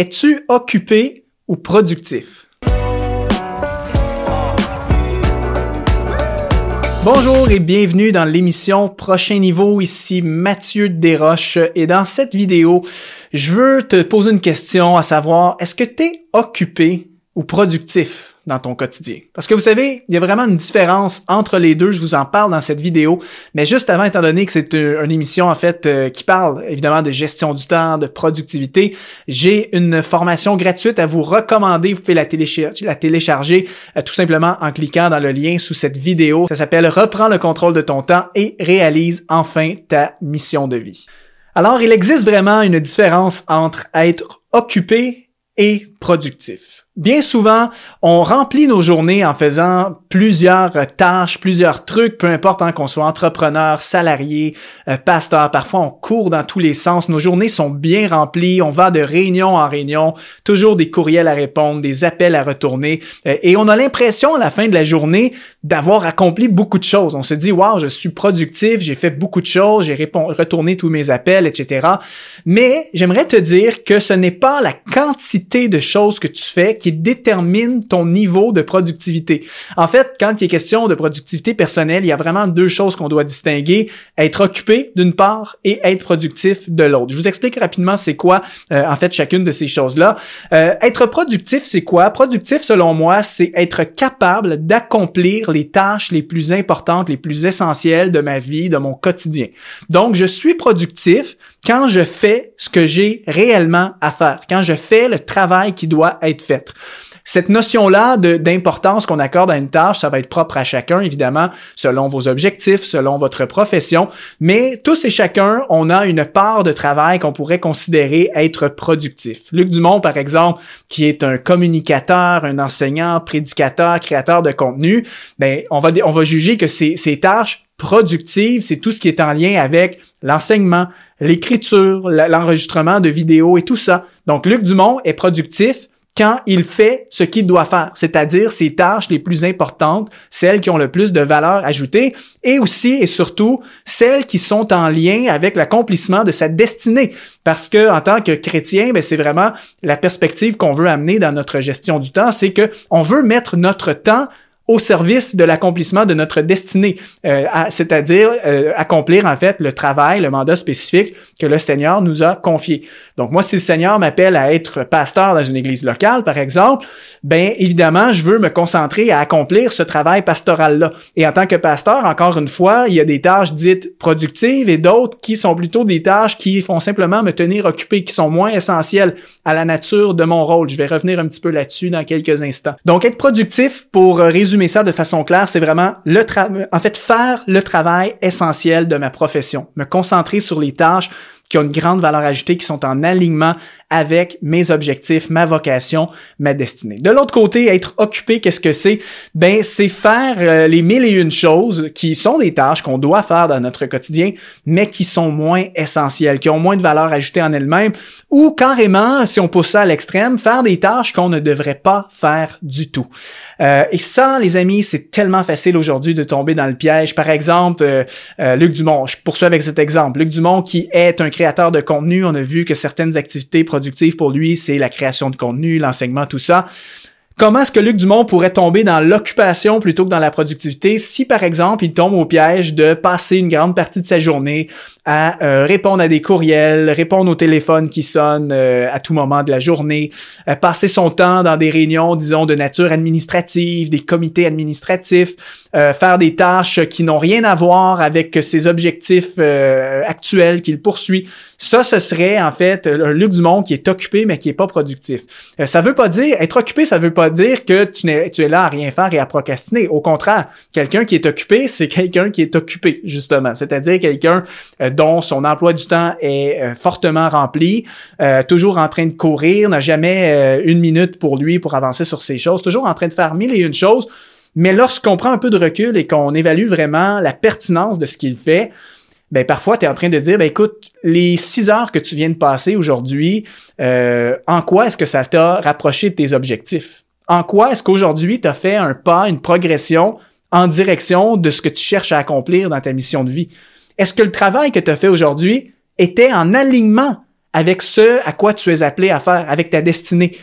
Es-tu occupé ou productif? Bonjour et bienvenue dans l'émission Prochain Niveau. Ici Mathieu Desroches et dans cette vidéo, je veux te poser une question à savoir, est-ce que tu es occupé ou productif? Dans ton quotidien. Parce que vous savez, il y a vraiment une différence entre les deux. Je vous en parle dans cette vidéo. Mais juste avant, étant donné que c'est une émission en fait euh, qui parle évidemment de gestion du temps, de productivité, j'ai une formation gratuite à vous recommander. Vous pouvez la, télécharger euh, tout simplement en cliquant dans le lien sous cette vidéo. Ça s'appelle Reprends le contrôle de ton temps et réalise enfin ta mission de vie. Alors, il existe vraiment une différence entre être occupé et productif. Bien souvent, on remplit nos journées en faisant plusieurs tâches, plusieurs trucs, peu importe hein, qu'on soit entrepreneur, salarié, euh, pasteur. Parfois, on court dans tous les sens. Nos journées sont bien remplies. On va de réunion en réunion, toujours des courriels à répondre, des appels à retourner. Euh, et on a l'impression à la fin de la journée d'avoir accompli beaucoup de choses. On se dit, wow, je suis productif, j'ai fait beaucoup de choses, j'ai retourné tous mes appels, etc. Mais j'aimerais te dire que ce n'est pas la quantité de choses que tu fais qui détermine ton niveau de productivité. En fait, quand il est question de productivité personnelle, il y a vraiment deux choses qu'on doit distinguer. Être occupé d'une part et être productif de l'autre. Je vous explique rapidement c'est quoi euh, en fait chacune de ces choses-là. Euh, être productif, c'est quoi? Productif, selon moi, c'est être capable d'accomplir les tâches les plus importantes, les plus essentielles de ma vie, de mon quotidien. Donc, je suis productif quand je fais ce que j'ai réellement à faire, quand je fais le travail qui doit être fait. Cette notion-là d'importance qu'on accorde à une tâche, ça va être propre à chacun, évidemment, selon vos objectifs, selon votre profession, mais tous et chacun, on a une part de travail qu'on pourrait considérer être productif. Luc Dumont, par exemple, qui est un communicateur, un enseignant, prédicateur, créateur de contenu, ben, on va, juger que ces, ces tâches productives, c'est tout ce qui est en lien avec l'enseignement, l'écriture, l'enregistrement de vidéos et tout ça. Donc, Luc Dumont est productif quand il fait ce qu'il doit faire, c'est-à-dire ses tâches les plus importantes, celles qui ont le plus de valeur ajoutée, et aussi et surtout celles qui sont en lien avec l'accomplissement de sa destinée. Parce que en tant que chrétien, ben, c'est vraiment la perspective qu'on veut amener dans notre gestion du temps, c'est que on veut mettre notre temps au service de l'accomplissement de notre destinée, euh, c'est-à-dire euh, accomplir en fait le travail, le mandat spécifique que le Seigneur nous a confié. Donc moi, si le Seigneur m'appelle à être pasteur dans une église locale, par exemple, ben évidemment, je veux me concentrer à accomplir ce travail pastoral-là. Et en tant que pasteur, encore une fois, il y a des tâches dites productives et d'autres qui sont plutôt des tâches qui font simplement me tenir occupé, qui sont moins essentielles à la nature de mon rôle. Je vais revenir un petit peu là-dessus dans quelques instants. Donc être productif, pour résumer mais ça de façon claire, c'est vraiment le en fait faire le travail essentiel de ma profession, me concentrer sur les tâches qui ont une grande valeur ajoutée, qui sont en alignement avec mes objectifs, ma vocation, ma destinée. De l'autre côté, être occupé, qu'est-ce que c'est? Ben, c'est faire euh, les mille et une choses qui sont des tâches qu'on doit faire dans notre quotidien, mais qui sont moins essentielles, qui ont moins de valeur ajoutée en elles-mêmes, ou carrément, si on pousse ça à l'extrême, faire des tâches qu'on ne devrait pas faire du tout. Euh, et ça, les amis, c'est tellement facile aujourd'hui de tomber dans le piège. Par exemple, euh, euh, Luc Dumont, je poursuis avec cet exemple. Luc Dumont, qui est un créateur de contenu, on a vu que certaines activités productif pour lui, c'est la création de contenu, l'enseignement, tout ça. Comment est-ce que Luc Dumont pourrait tomber dans l'occupation plutôt que dans la productivité si, par exemple, il tombe au piège de passer une grande partie de sa journée à euh, répondre à des courriels, répondre au téléphone qui sonne euh, à tout moment de la journée, euh, passer son temps dans des réunions, disons, de nature administrative, des comités administratifs, faire des tâches qui n'ont rien à voir avec ses objectifs actuels qu'il poursuit. Ça, ce serait en fait un Luc Dumont qui est occupé mais qui est pas productif. ça veut pas dire être occupé, ça veut pas dire que tu, es, tu es là à rien faire et à procrastiner. Au contraire, quelqu'un qui est occupé, c'est quelqu'un qui est occupé, justement. C'est-à-dire quelqu'un euh, dont son emploi du temps est euh, fortement rempli, euh, toujours en train de courir, n'a jamais une minute pour lui pour avancer sur ses choses, toujours en train de faire mille et une choses. Mais lorsqu'on prend un peu de recul et qu'on évalue vraiment la pertinence de ce qu'il fait, ben parfois tu es en train de dire ben écoute les six heures que tu viens de passer aujourd'hui en quoi est-ce que ça t'a rapproché de tes objectifs? En quoi est-ce qu'aujourd'hui tu as fait un pas, une progression en direction de ce que tu cherches à accomplir dans ta mission de vie? Est-ce que le travail que tu as fait aujourd'hui était en alignement avec ce à quoi tu es appelé à faire, avec ta destinée?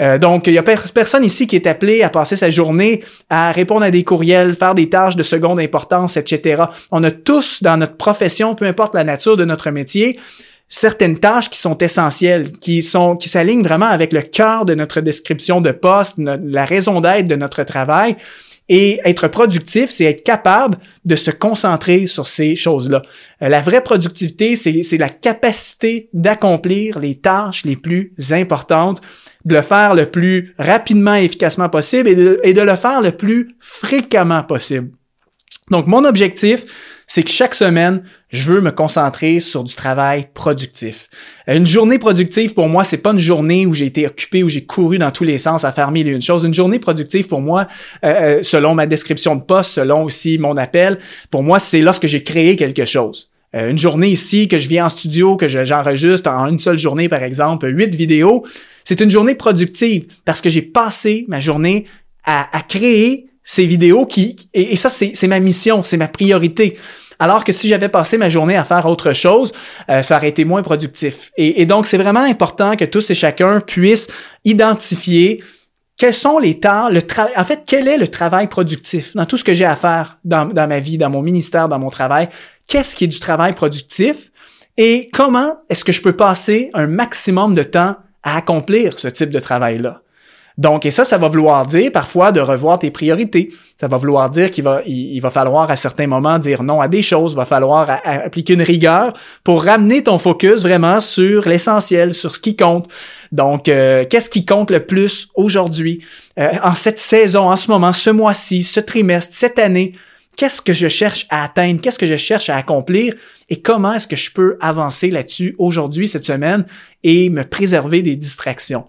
Euh, donc, il y a personne ici qui est appelé à passer sa journée à répondre à des courriels, faire des tâches de seconde importance, etc. On a tous dans notre profession, peu importe la nature de notre métier, certaines tâches qui sont essentielles, qui sont qui s'alignent vraiment avec le cœur de notre description de poste, la raison d'être de notre travail. Et être productif, c'est être capable de se concentrer sur ces choses-là. Euh, la vraie productivité, c'est la capacité d'accomplir les tâches les plus importantes, de le faire le plus rapidement et efficacement possible et de, et de le faire le plus fréquemment possible. Donc, mon objectif, c'est que chaque semaine, je veux me concentrer sur du travail productif. Une journée productive, pour moi, c'est pas une journée où j'ai été occupé, où j'ai couru dans tous les sens à faire mille et une choses. Une journée productive, pour moi, euh, euh, selon ma description de poste, selon aussi mon appel, pour moi, c'est lorsque j'ai créé quelque chose. Euh, une journée ici, que je viens en studio, que j'enregistre en une seule journée, par exemple, huit vidéos, c'est une journée productive parce que j'ai passé ma journée à, à créer ces vidéos qui et, ça c'est ma mission, c'est ma priorité. Alors que si j'avais passé ma journée à faire autre chose, euh, ça aurait été moins productif. Et, donc c'est vraiment important que tous et chacun puissent identifier quels sont les temps, le travail, en fait, quel est le travail productif dans tout ce que j'ai à faire dans, dans ma vie, dans mon ministère, dans mon travail? Qu'est-ce qui est du travail productif? Et comment est-ce que je peux passer un maximum de temps à accomplir ce type de travail-là? Donc, et ça, ça va vouloir dire parfois de revoir tes priorités. Ça va vouloir dire qu'il va, il, va falloir à certains moments dire non à des choses. Il va falloir appliquer une rigueur pour ramener ton focus vraiment sur l'essentiel, sur ce qui compte. Donc, euh, qu'est-ce qui compte le plus aujourd'hui, euh, en cette saison, en ce moment, ce mois-ci, ce trimestre, cette année? Qu'est-ce que je cherche à atteindre? Qu'est-ce que je cherche à accomplir? Et comment est-ce que je peux avancer là-dessus aujourd'hui, cette semaine, et me préserver des distractions?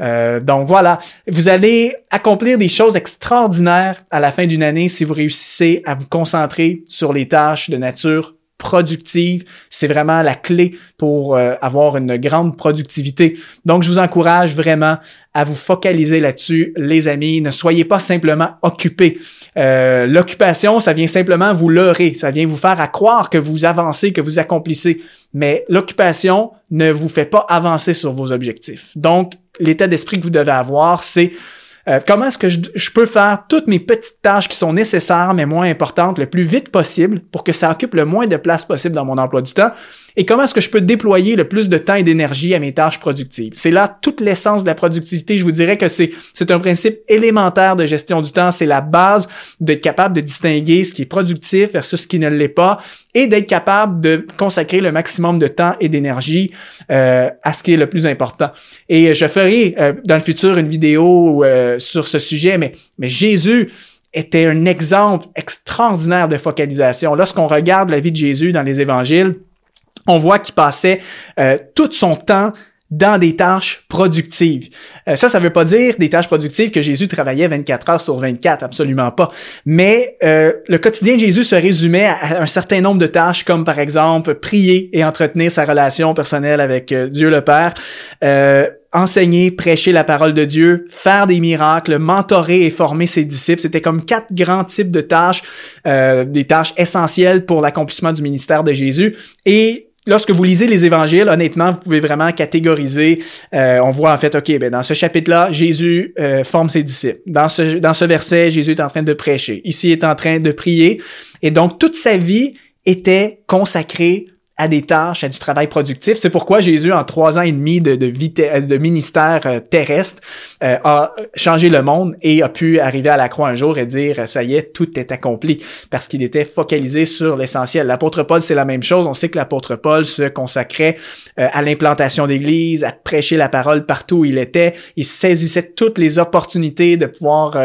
Euh, donc voilà, vous allez accomplir des choses extraordinaires à la fin d'une année si vous réussissez à vous concentrer sur les tâches de nature productive. C'est vraiment la clé pour euh, avoir une grande productivité. Donc, je vous encourage vraiment à vous focaliser là-dessus, les amis. Ne soyez pas simplement occupés. Euh, L'occupation, ça vient simplement vous leurrer. Ça vient vous faire à croire que vous avancez, que vous accomplissez. Mais l'occupation ne vous fait pas avancer sur vos objectifs. Donc, l'état d'esprit que vous devez avoir, c'est euh, comment est-ce que je, peux faire toutes mes petites tâches qui sont nécessaires mais moins importantes le plus vite possible pour que ça occupe le moins de place possible dans mon emploi du temps? Et comment est-ce que je peux déployer le plus de temps et d'énergie à mes tâches productives? C'est là toute l'essence de la productivité. Je vous dirais que c'est, c'est un principe élémentaire de gestion du temps. C'est la base d'être capable de distinguer ce qui est productif versus ce qui ne l'est pas et d'être capable de consacrer le maximum de temps et d'énergie euh, à ce qui est le plus important. Et je ferai euh, dans le futur une vidéo euh, sur ce sujet, mais, Jésus était un exemple extraordinaire de focalisation. Lorsqu'on regarde la vie de Jésus dans les évangiles, on voit qu'il passait euh, tout son temps dans des tâches productives. Euh, ça, ça veut pas dire des tâches productives que Jésus travaillait 24 heures sur 24, absolument pas. Mais euh, le quotidien de Jésus se résumait à un certain nombre de tâches, comme par exemple prier et entretenir sa relation personnelle avec Dieu le Père, enseigner, prêcher la parole de Dieu, faire des miracles, mentorer et former ses disciples. C'était comme quatre grands types de tâches, des tâches essentielles pour l'accomplissement du ministère de Jésus. Et lorsque vous lisez les évangiles, honnêtement, vous pouvez vraiment catégoriser. Euh, on voit en fait, ok, ben dans ce chapitre-là, Jésus euh, forme ses disciples. Dans ce dans ce verset, Jésus est en train de prêcher. Ici, il est en train de prier. Et donc toute sa vie était consacrée à des tâches, à du travail productif. C'est pourquoi Jésus, en trois ans et demi de, de, de ministère euh, terrestre, euh, a changé le monde et a pu arriver à la croix un jour et dire, ça y est, tout est accompli, parce qu'il était focalisé sur l'essentiel. L'apôtre Paul, c'est la même chose. On sait que l'apôtre Paul se consacrait euh, à l'implantation d'église, à prêcher la parole partout où il était. Il saisissait toutes les opportunités de pouvoir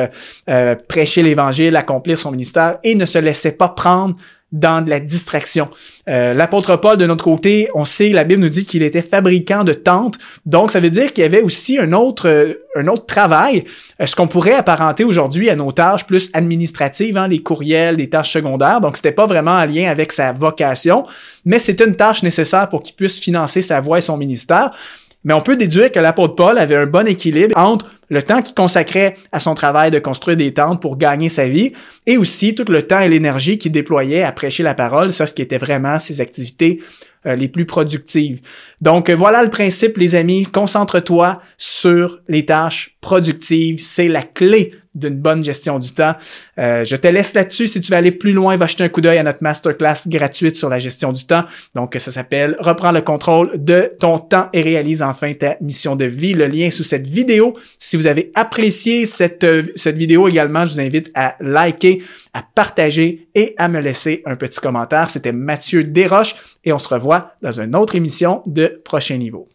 prêcher l'évangile, accomplir son ministère et ne se laissait pas prendre dans de la distraction. Euh, L'apôtre Paul, de notre côté, on sait, la Bible nous dit qu'il était fabricant de tentes. Donc, ça veut dire qu'il y avait aussi un autre, euh, un autre travail, euh, ce qu'on pourrait apparenter aujourd'hui à nos tâches plus administratives, hein, les courriels, des tâches secondaires. Donc, c'était pas vraiment en lien avec sa vocation, mais c'était une tâche nécessaire pour qu'il puisse financer sa voie et son ministère. Mais on peut déduire que l'apôtre Paul avait un bon équilibre entre le temps qu'il consacrait à son travail de construire des tentes pour gagner sa vie et aussi tout le temps et l'énergie qu'il déployait à prêcher la parole, ça ce qui était vraiment ses activités les plus productives. Donc voilà le principe, les amis. Concentre-toi sur les tâches productives. C'est la clé d'une bonne gestion du temps. Euh, je te laisse là-dessus. Si tu veux aller plus loin, va jeter un coup d'œil à notre masterclass gratuite sur la gestion du temps. Donc, ça s'appelle Reprends le contrôle de ton temps et réalise enfin ta mission de vie. Le lien est sous cette vidéo. Si vous avez apprécié euh, cette vidéo également, je vous invite à liker, à partager et à me laisser un petit commentaire. C'était Mathieu Desroches et on se revoit dans une autre émission de Prochain Niveau.